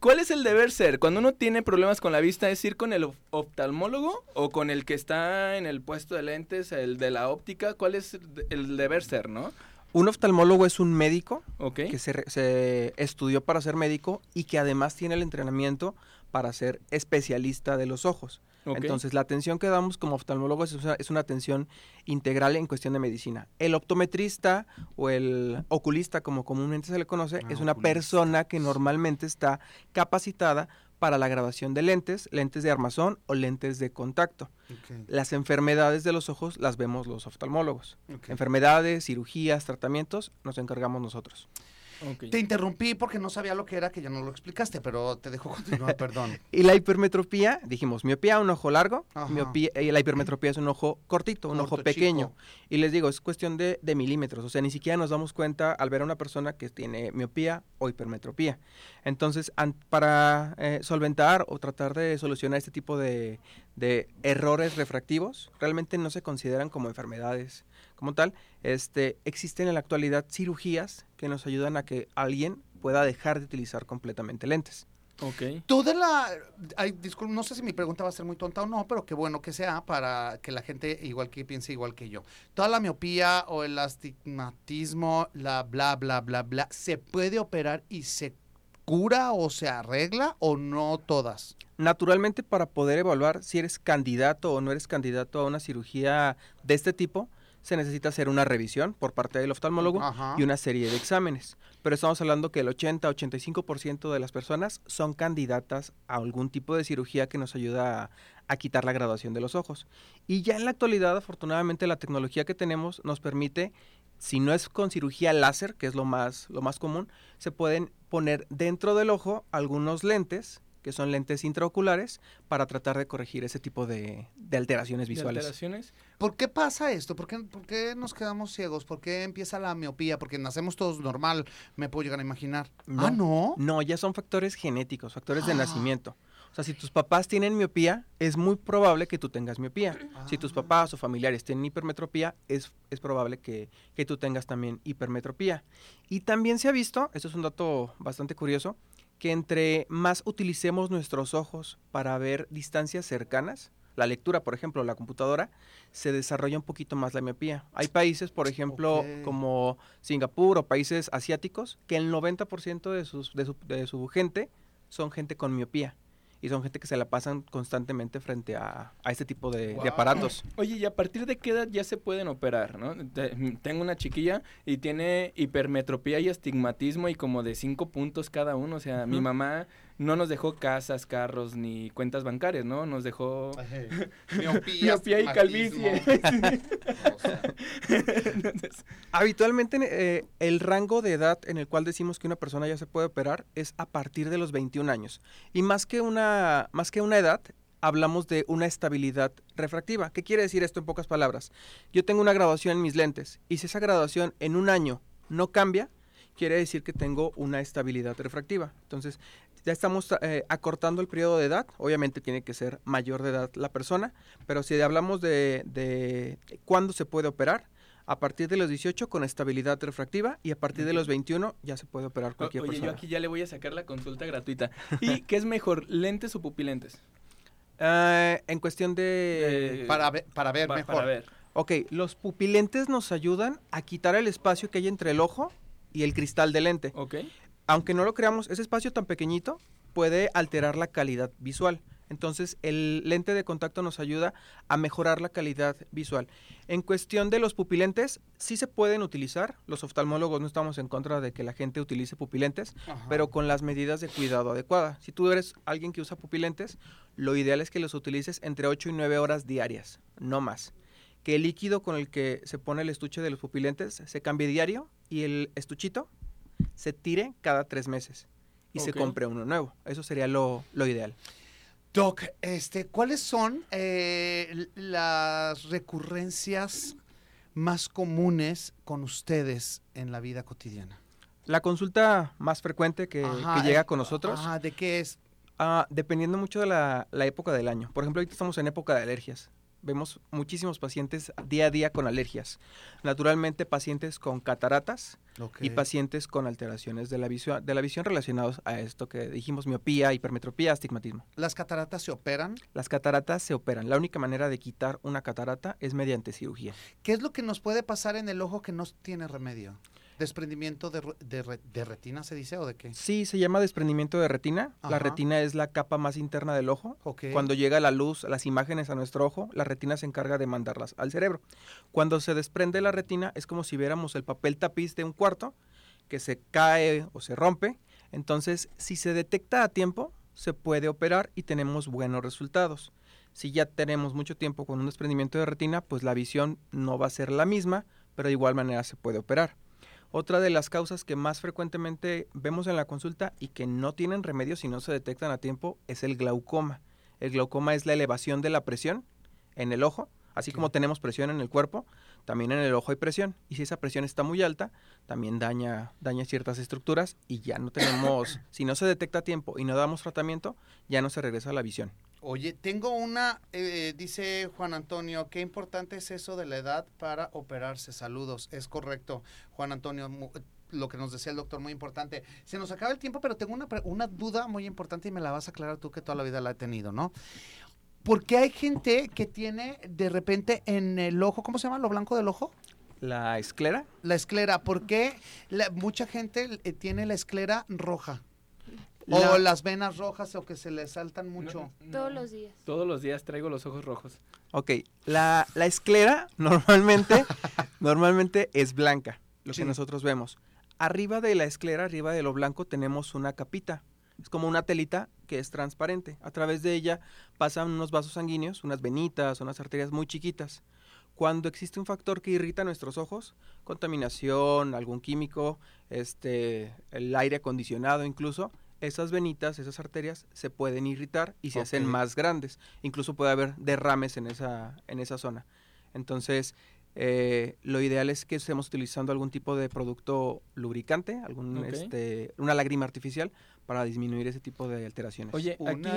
cuál es el deber ser? Cuando uno tiene problemas con la vista, ¿es ir con el of- oftalmólogo o con el que está en el puesto de lentes, el de la óptica? ¿Cuál es el deber ser, no? Un oftalmólogo es un médico Ok. que se, re- se estudió para ser médico y que además tiene el entrenamiento para ser especialista de los ojos. Entonces, la atención que damos como oftalmólogos es una, es una atención integral en cuestión de medicina. El optometrista o el oculista, como comúnmente se le conoce, Ah, es una oculista. persona que normalmente está capacitada para la graduación de lentes, lentes de armazón o lentes de contacto. Las enfermedades de los ojos las vemos los oftalmólogos. Enfermedades, cirugías, tratamientos, nos encargamos nosotros. Te interrumpí porque no sabía lo que era, que ya no lo explicaste, pero te dejo continuar, perdón. Y la hipermetropía, dijimos, miopía, un ojo largo, miopía, y la hipermetropía es un ojo cortito, un Corto, ojo pequeño. chico. Y les digo, es cuestión de, de milímetros, o sea, ni siquiera nos damos cuenta al ver a una persona que tiene miopía o hipermetropía. Entonces, an- para eh, solventar o tratar de solucionar este tipo de, de errores refractivos, realmente no se consideran como enfermedades como tal. Este, existen en la actualidad cirugías que nos ayudan a que alguien pueda dejar de utilizar completamente lentes. Ok. Toda la. Ay, disculpe, no sé si mi pregunta va a ser muy tonta o no, pero qué bueno que sea para que la gente igual que piense igual que yo. Toda la miopía o el astigmatismo, la bla, bla, bla, bla, ¿se puede operar y se cura o se arregla o no todas? Naturalmente, para poder evaluar si eres candidato o no eres candidato a una cirugía de este tipo, se necesita hacer una revisión por parte del oftalmólogo Ajá. y una serie de exámenes. Pero estamos hablando que el 80-85% de las personas son candidatas a algún tipo de cirugía que nos ayuda a, a quitar la graduación de los ojos. Y ya en la actualidad, afortunadamente, la tecnología que tenemos nos permite, si no es con cirugía láser, que es lo más, lo más común, se pueden poner dentro del ojo algunos lentes que son lentes intraoculares, para tratar de corregir ese tipo de, de alteraciones ¿De visuales. alteraciones? ¿Por qué pasa esto? ¿Por qué, por qué nos quedamos ciegos? ¿Por qué empieza la miopía? Porque nacemos todos normal, me puedo llegar a imaginar. No. Ah, no. No, ya son factores genéticos, factores de Ah. nacimiento. O sea, si tus papás tienen miopía, es muy probable que tú tengas miopía. Si tus Ah. papás o familiares tienen hipermetropía, es, es probable que, que tú tengas también hipermetropía. Y también se ha visto, esto es un dato bastante curioso, que entre más utilicemos nuestros ojos para ver distancias cercanas, la lectura, por ejemplo, la computadora, se desarrolla un poquito más la miopía. Hay países, por ejemplo, como Singapur o países asiáticos, que el 90% de, sus, de, su, de su gente son gente con miopía. Y son gente que se la pasan constantemente frente a, a este tipo de, aparatos. Oye, ¿y a partir de qué edad ya se pueden operar, no? Te- Tengo una chiquilla y tiene hipermetropía y astigmatismo y como de cinco puntos cada uno. O sea, mi mamá no nos dejó casas, carros ni cuentas bancarias, ¿no? Nos dejó Miopía, miopía y calvicie. astigmatismo. O sea, Entonces, Habitualmente eh, el rango de edad en el cual decimos que una persona ya se puede operar es a partir de los 21 años. Y más que una, más que una edad, hablamos de una estabilidad refractiva. ¿Qué quiere decir esto en pocas palabras? Yo tengo una graduación en mis lentes y si esa graduación en un año no cambia, quiere decir que tengo una estabilidad refractiva. Entonces, ya estamos eh, acortando el periodo de edad. Obviamente tiene que ser mayor de edad la persona, pero si hablamos de, de cuándo se puede operar, a partir de los 18 con estabilidad refractiva y a partir de los 21 ya se puede operar O- cualquier Oye, persona. yo aquí ya le voy a sacar la consulta gratuita. ¿Y qué es mejor, lentes o pupilentes? Eh, en cuestión de... De- Para, ver- para ver Pa- mejor. Para ver. Ok, los pupilentes nos ayudan a quitar el espacio que hay entre el ojo y el cristal del lente. Ok. Aunque no lo creamos, ese espacio tan pequeñito puede alterar la calidad visual. Entonces, el lente de contacto nos ayuda a mejorar la calidad visual. En cuestión de los pupilentes, sí se pueden utilizar. Los oftalmólogos no estamos en contra de que la gente utilice pupilentes, Ajá. pero con las medidas de cuidado adecuadas. Si tú eres alguien que usa pupilentes, lo ideal es que los utilices entre 8 y 9 horas diarias, no más. Que el líquido con el que se pone el estuche de los pupilentes se cambie diario y el estuchito se tire cada tres meses y se compre uno nuevo. Eso sería lo, lo ideal. Doc, este, ¿cuáles son eh, las recurrencias más comunes con ustedes en la vida cotidiana? La consulta más frecuente que, Ajá, que llega eh, con nosotros, Ajá, ¿de qué es? ah, dependiendo mucho de la, la época del año. Por ejemplo, ahorita estamos en época de alergias. Vemos muchísimos pacientes día a día con alergias. Naturalmente, pacientes con cataratas y pacientes con alteraciones de la visión, de la visión relacionados a esto que dijimos, miopía, hipermetropía, astigmatismo. ¿Las cataratas se operan? Las cataratas se operan. La única manera de quitar una catarata es mediante cirugía. ¿Qué es lo que nos puede pasar en el ojo que no tiene remedio? ¿Desprendimiento de, re- de re- de retina se dice o de qué? Sí, se llama desprendimiento de retina. Ajá. La retina es la capa más interna del ojo. Cuando llega la luz, las imágenes a nuestro ojo, la retina se encarga de mandarlas al cerebro. Cuando se desprende la retina es como si viéramos el papel tapiz de un cuarto que se cae o se rompe. Entonces, si se detecta a tiempo, se puede operar y tenemos buenos resultados. Si ya tenemos mucho tiempo con un desprendimiento de retina, pues la visión no va a ser la misma, pero de igual manera se puede operar. Otra de las causas que más frecuentemente vemos en la consulta y que no tienen remedio si no se detectan a tiempo es el glaucoma. El glaucoma es la elevación de la presión en el ojo, así como tenemos presión en el cuerpo, también en el ojo hay presión. Y si esa presión está muy alta, también daña, daña ciertas estructuras y ya no tenemos, si no se detecta a tiempo y no damos tratamiento, ya no se regresa la visión. Oye, tengo una, eh, dice Juan Antonio, qué importante es eso de la edad para operarse. Saludos, es correcto, Juan Antonio. Lo que nos decía el doctor, muy importante. Se nos acaba el tiempo, pero tengo una, una duda muy importante y me la vas a aclarar tú que toda la vida la he tenido, ¿no? Porque hay gente que tiene de repente en el ojo, ¿cómo se llama? ¿Lo blanco del ojo? La esclera, La esclera. ¿Por qué la- mucha gente eh, tiene la esclera roja? O La- las venas rojas o que se le saltan mucho. No, no. Todos los días. Todos los días traigo los ojos rojos. Ok, la, la esclera normalmente, normalmente es blanca, lo Sí. que nosotros vemos. Arriba de la esclera, arriba de lo blanco, tenemos una capita. Es como una telita que es transparente. A través de ella pasan unos vasos sanguíneos, unas venitas, unas arterias muy chiquitas. Cuando existe un factor que irrita nuestros ojos, contaminación, algún químico, este, el aire acondicionado incluso, esas venitas, esas arterias se pueden irritar y se hacen más grandes. Incluso puede haber derrames en esa, en esa zona. Entonces, eh, lo ideal es que estemos utilizando algún tipo de producto lubricante, algún, este, una lágrima artificial para disminuir ese tipo de alteraciones. Oye, aquí,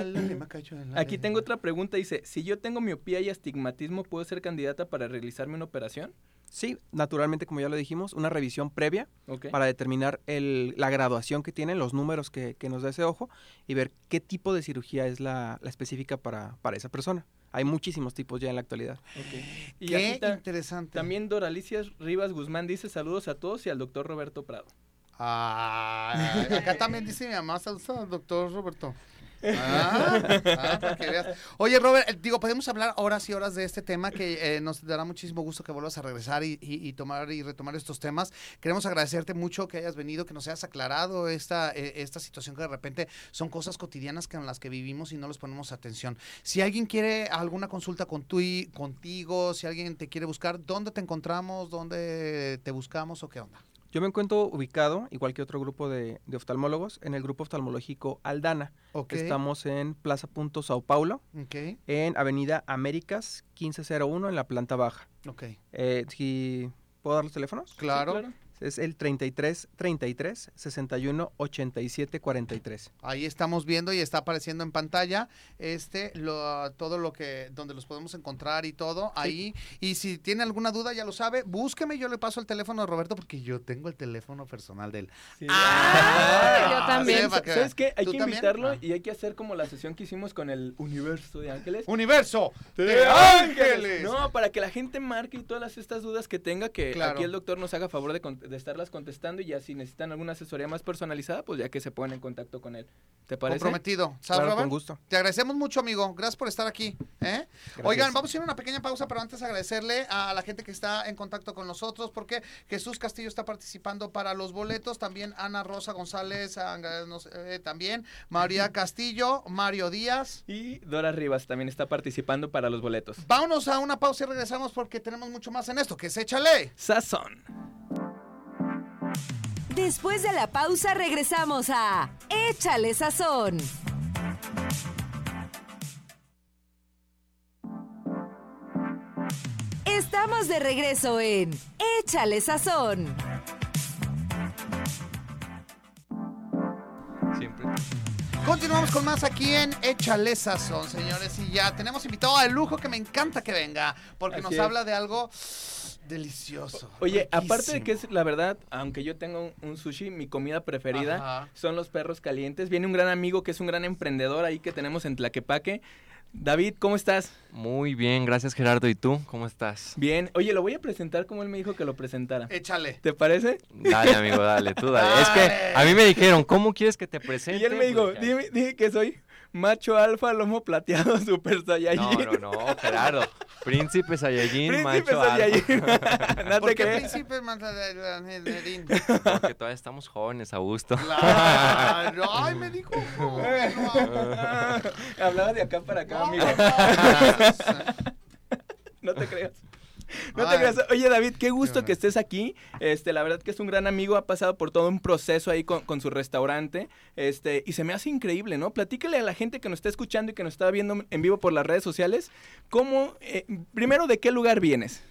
aquí tengo otra pregunta. Dice, si yo tengo miopía y astigmatismo, ¿puedo ser candidata para realizarme una operación? Sí, naturalmente, como ya lo dijimos, una revisión previa para determinar el- la graduación que tienen, los números que, que nos da ese ojo y ver qué tipo de cirugía es la, la específica para, para esa persona. Hay muchísimos tipos ya en la actualidad. ok. Y Qué interesante. también Doralicia Rivas Guzmán dice saludos a todos y al doctor Roberto Prado. Ay, acá también dice mi mamá, saludos al doctor Roberto. Ah, ah, que. Oye, Robert, eh, digo, podemos hablar horas y horas de este tema que eh, nos dará muchísimo gusto que vuelvas a regresar y, y- tomar y retomar estos temas. Queremos agradecerte mucho que hayas venido, que nos hayas aclarado esta, eh, esta situación que de repente son cosas cotidianas con las que vivimos y no les ponemos atención. Si alguien quiere alguna consulta con y contigo, si alguien te quiere buscar, ¿dónde te encontramos? ¿Dónde te buscamos o qué onda? Yo me encuentro ubicado, igual que otro grupo de, de oftalmólogos, en el grupo oftalmológico Aldana. Ok. Estamos en Plaza Punto Sao Paulo, Ok, en Avenida Américas 1501 en la planta baja. ok. Eh, si ¿Puedo dar los teléfonos? Claro. Es el 33 33 61 87 43. Ahí estamos viendo y está apareciendo en pantalla este lo, todo lo que donde los podemos encontrar y todo ahí y si tiene alguna duda ya lo sabe búsqueme yo le paso el teléfono a Roberto porque yo tengo el teléfono personal de él Ah, yo también. sí, para que ¿Sabes qué? Hay ¿Tú que invitarlo Ah. y hay que hacer como la sesión que hicimos con el universo de ángeles. universo de ¡De ángeles No, para que la gente marque y todas estas dudas que tenga, que Claro. aquí el doctor nos haga favor de, con- de estarlas contestando y ya si necesitan alguna asesoría más personalizada, pues ya que se ponen en contacto con él. ¿Te parece? comprometido ¿sabes Claro, con gusto. Te agradecemos mucho, amigo. Gracias por estar aquí. ¿eh? Oigan, vamos a ir a una pequeña pausa, pero antes agradecerle a la gente que está en contacto con nosotros, porque Jesús Castillo está participando para los boletos, también Ana Rosa González, no sé, eh, también María Castillo, Mario Díaz. Y Dora Rivas también está participando para los boletos. Vámonos a una pausa y regresamos porque tenemos mucho más en esto, que es Échale. Sazón. Después de la pausa regresamos a Échale Sazón. Estamos de regreso en Échale Sazón. Siempre. Continuamos con más aquí en Échale Sazón, señores. Y ya tenemos invitado de lujo que me encanta que venga, porque Así nos es. habla de algo delicioso. Oye, aparte de que es la verdad, aunque yo tengo un, sushi, mi comida preferida Ajá. son los perros calientes. Viene un gran amigo que es un gran emprendedor ahí que tenemos en Tlaquepaque. David, ¿cómo estás? Muy bien, gracias Gerardo. ¿Y tú? ¿Cómo estás? Bien. Oye, lo voy a presentar como él me dijo que lo presentara. Échale. ¿Te parece? Dale, amigo, dale, tú dale. Es que a mí me dijeron, ¿cómo quieres que te presente? Y él me dijo, Pues dime, dime que soy macho alfa, lomo plateado, super saiyajin. No, no, no, Gerardo. Príncipe Saiyajin, Príncipe macho alfa. Saiyajin. no ¿Por te qué crees. príncipe Mandarín? Porque todavía estamos jóvenes, a gusto. Claro. Ay, me dijo. Hablaba de acá para acá, amigo. No te creas. No te creas. Oye, David, qué gusto que estés aquí. Este, la verdad que es un gran amigo, ha pasado por todo un proceso ahí con, con su restaurante. Este, y se me hace increíble, ¿no? Platícale a la gente que nos está escuchando y que nos está viendo en vivo por las redes sociales, cómo, eh, primero, ¿de qué lugar vienes?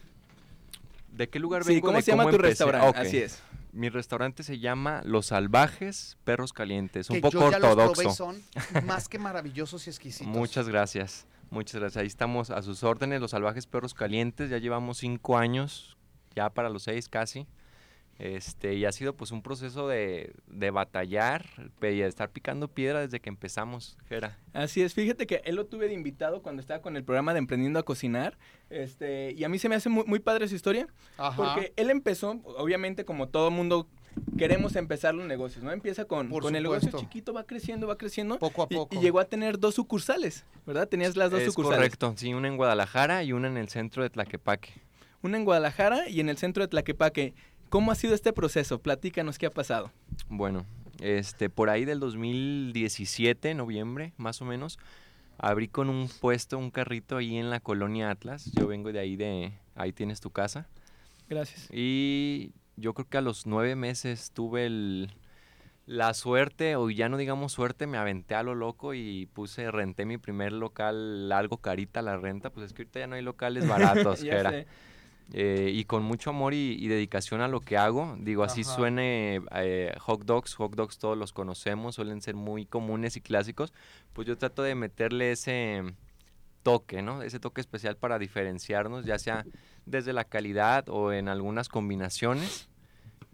¿De qué lugar Sí, vengo? ¿cómo ¿De se llama tu empecé? restaurante? Así es. Mi restaurante se llama Los Salvajes Perros Calientes. Un que poco yo ya los ortodoxo. probé y son más que maravillosos y exquisitos. Muchas gracias, muchas gracias. Ahí estamos a sus órdenes, los salvajes perros calientes. Ya llevamos cinco años, ya para los seis casi. Este, y ha sido pues un proceso de, de batallar y de estar picando piedra desde que empezamos. Así es, fíjate que él lo tuve de invitado cuando estaba con el programa de Emprendiendo a Cocinar. Este, y a mí se me hace muy, muy padre su historia. Ajá. Porque él empezó, obviamente, como todo mundo queremos empezar los negocios, ¿no? Empieza con, Por con el negocio chiquito, va creciendo, va creciendo. Poco a y- poco. Y, llegó a tener dos sucursales, ¿verdad? Tenías las dos es sucursales. correcto, sí, una en Guadalajara y una en el centro de Tlaquepaque. Una en Guadalajara y en el centro de Tlaquepaque. ¿Cómo ha sido este proceso? Platícanos qué ha pasado. Bueno, este, por ahí del 2017, noviembre, más o menos, abrí con un puesto, un carrito ahí en la colonia Atlas. Yo vengo de ahí de, ahí tienes tu casa. Gracias. Y yo creo que a los nueve meses tuve el, la suerte, o ya no digamos suerte, me aventé a lo loco y puse, renté mi primer local, algo carita la renta, pues es que ahorita ya no hay locales baratos, sé. Eh, y con mucho amor y, y dedicación a lo que hago. Digo, así Ajá. suene eh, hot dogs, hot dogs todos los conocemos, suelen ser muy comunes y clásicos. Pues yo trato de meterle ese toque, ¿no? Ese toque especial para diferenciarnos, ya sea desde la calidad o en algunas combinaciones.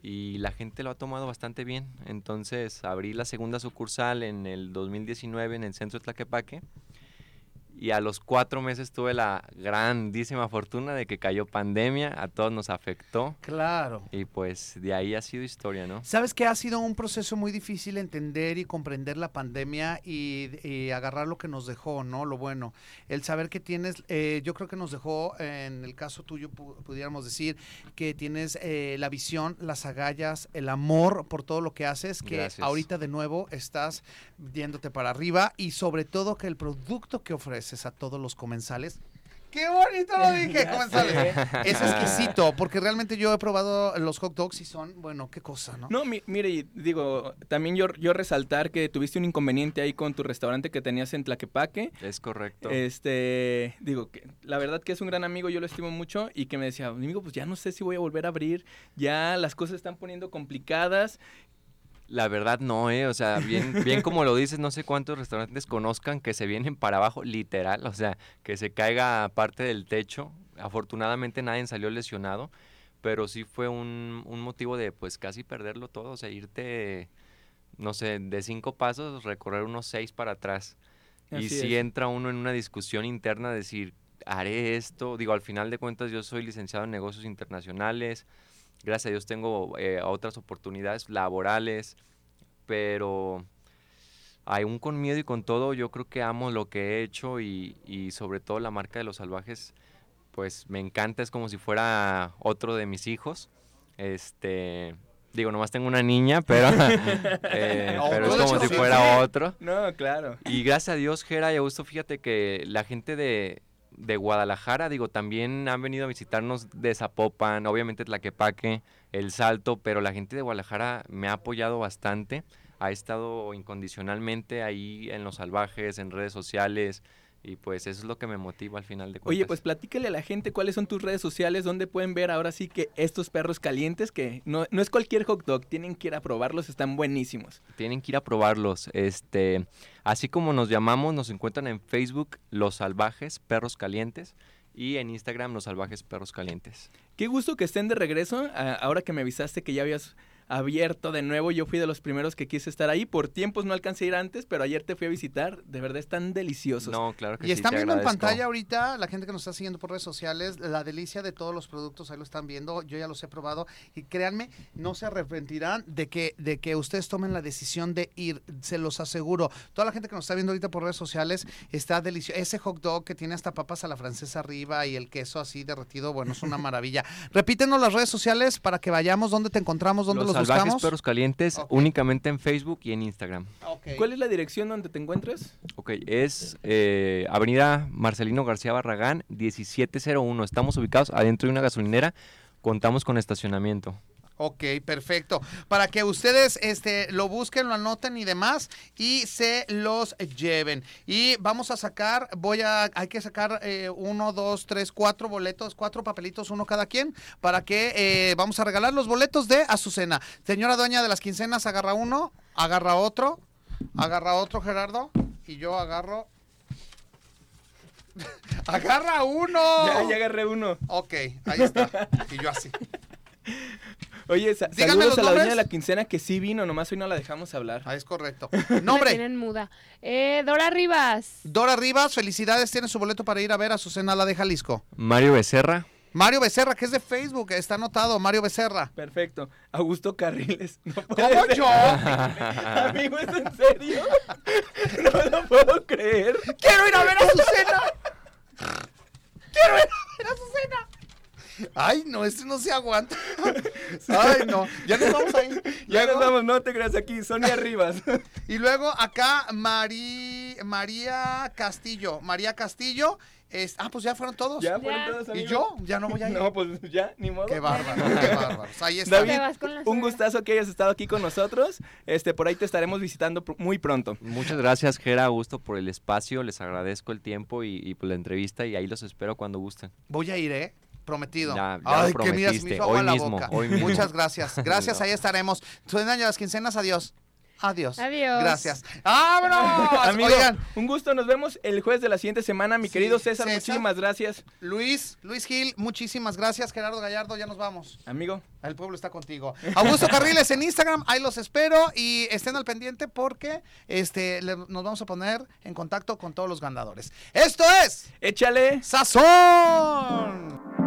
Y la gente lo ha tomado bastante bien. Entonces abrí la segunda sucursal en el 2019 en el centro de Tlaquepaque. Y a los cuatro meses tuve la grandísima fortuna de que cayó pandemia, a todos nos afectó. Claro. Y pues de ahí ha sido historia, ¿no? Sabes que ha sido un proceso muy difícil entender y comprender la pandemia y, y agarrar lo que nos dejó, ¿no? Lo bueno. El saber que tienes, eh, yo creo que nos dejó, en el caso tuyo, pu- pudiéramos decir, que tienes eh, la visión, las agallas, el amor por todo lo que haces, que Gracias. ahorita de nuevo estás yéndote para arriba y sobre todo que el producto que ofreces a todos los comensales ¡Qué bonito lo dije! Comensales. Es exquisito, porque realmente yo he probado los hot dogs y son, bueno, qué cosa, ¿no? No, mi- mire, y digo, también yo, yo resaltar que tuviste un inconveniente ahí con tu restaurante que tenías en Tlaquepaque. Es correcto. Este, digo, que la verdad que es un gran amigo, yo lo estimo mucho y que me decía, amigo, pues ya no sé si voy a volver a abrir, ya las cosas se están poniendo complicadas. La verdad no, ¿eh? O sea, bien, bien como lo dices, no sé cuántos restaurantes conozcan que se vienen para abajo, literal, o sea, que se caiga parte del techo. Afortunadamente nadie salió lesionado, pero sí fue un, un motivo de pues casi perderlo todo, o sea, irte, no sé, de cinco pasos, recorrer unos seis para atrás. y si es. entra uno en una discusión interna, decir, haré esto, digo, al final de cuentas yo soy licenciado en negocios internacionales, gracias a Dios tengo eh, otras oportunidades laborales, pero aún con miedo y con todo, yo creo que amo lo que he hecho y, y sobre todo la marca de los salvajes, pues me encanta, es como si fuera otro de mis hijos. Este, digo, nomás tengo una niña, pero, eh, Oh, pero es como si fuera otro. No, claro. Y gracias a Dios, Gera y Augusto, fíjate que la gente de, de Guadalajara, digo, también han venido a visitarnos de Zapopan, obviamente Tlaquepaque, El Salto, pero la gente de Guadalajara me ha apoyado bastante, ha estado incondicionalmente ahí en Los Salvajes, en redes sociales, y pues eso es lo que me motiva al final de cuentas. Oye, pues platícale a la gente cuáles son tus redes sociales, donde pueden ver ahora sí que estos perros calientes, que no, no es cualquier hot dog, tienen que ir a probarlos, están buenísimos. Tienen que ir a probarlos. Este, así como nos llamamos, nos encuentran en Facebook Los Salvajes Perros Calientes y en Instagram Los Salvajes Perros Calientes. Qué gusto que estén de regreso. ahora que me avisaste que ya habías abierto de nuevo, yo fui de los primeros que quise estar ahí. Por tiempos no alcancé a ir antes, pero ayer te fui a visitar. De verdad están deliciosos. No, claro que Y sí, están te viendo en pantalla ahorita, la gente que nos está siguiendo por redes sociales, la delicia de todos los productos, ahí lo están viendo, yo ya los he probado y créanme, no se arrepentirán de que, de que ustedes tomen la decisión de ir, se los aseguro. Toda la gente que nos está viendo ahorita por redes sociales está delicioso. Ese hot dog que tiene hasta papas a la francesa arriba y el queso así derretido, bueno, es una maravilla. Repítenos las redes sociales para que vayamos, dónde te encontramos, dónde los, Los Salvajes buscamos. Perros Calientes únicamente en Facebook y en Instagram. ¿Cuál es la dirección donde te encuentras? Ok, es eh, Avenida Marcelino García Barragán, 1701. Estamos ubicados adentro de una gasolinera. Contamos con estacionamiento. Ok, perfecto. Para que ustedes este, lo busquen, lo anoten y demás y se los lleven. Y vamos a sacar, voy a, hay que sacar eh, uno, dos, tres, cuatro boletos, cuatro papelitos, uno cada quien, para que eh, vamos a regalar los boletos de Azucena. Señora dueña de las quincenas, agarra uno, agarra otro, agarra otro, Gerardo, y yo agarro... ¡Agarra uno! Ya, ya agarré uno. Ok, ahí está. Y yo así. Oye, sa- Díganme saludos los a la dueña nombres. de la quincena que sí vino, nomás hoy no la dejamos hablar. Ah, es correcto. Me Nombre. tienen muda. Eh, Dora Rivas. Dora Rivas, felicidades, tiene su boleto para ir a ver a Azucena la de Jalisco. Mario Becerra. Mario Becerra, que es de Facebook, está anotado, Mario Becerra. Perfecto. Augusto Carriles. No puede ¿Cómo ser. yo? Amigo, ¿es en serio? No lo puedo creer. ¡Quiero ir a ver a Azucena! ¡Quiero ir a ver a Azucena! Ay, no, este no se aguanta. Ay, no. Ya nos vamos ahí. Ya Luego- nos vamos, no te creas aquí, Sonia Rivas. Y luego acá Mari- María Castillo. María Castillo. es- ah, pues ya fueron todos. Ya fueron todos, ¿Y amigo. yo? Ya no voy a ir. No, pues ya, ni modo. Qué bárbaro, qué bárbaro. Ahí está. David, un gustazo que hayas estado aquí con nosotros. Este, por ahí te estaremos visitando muy pronto. Muchas gracias, Gera, Augusto, por el espacio. Les agradezco el tiempo y, y por la entrevista y ahí los espero cuando gusten. Voy a ir, ¿eh? Prometido. Ya- ya lo Ay, que mira, se me hizo agua Hoy la mismo, boca. hoy mismo. Muchas gracias. Gracias, ahí estaremos. Suenan las quincenas, adiós. Adiós. Adiós. Gracias. ¡Vámonos! Amigo, Oigan, un gusto, nos vemos el jueves de la siguiente semana. Mi Sí, querido César, César. muchísimas gracias. Luis, Luis Gil, muchísimas gracias. Gerardo Gallardo, ya nos vamos. Amigo. El pueblo está contigo. Augusto Carriles en Instagram, ahí los espero y estén al pendiente porque este, le- nos vamos a poner en contacto con todos los ganadores. Esto es Échale. Sazón.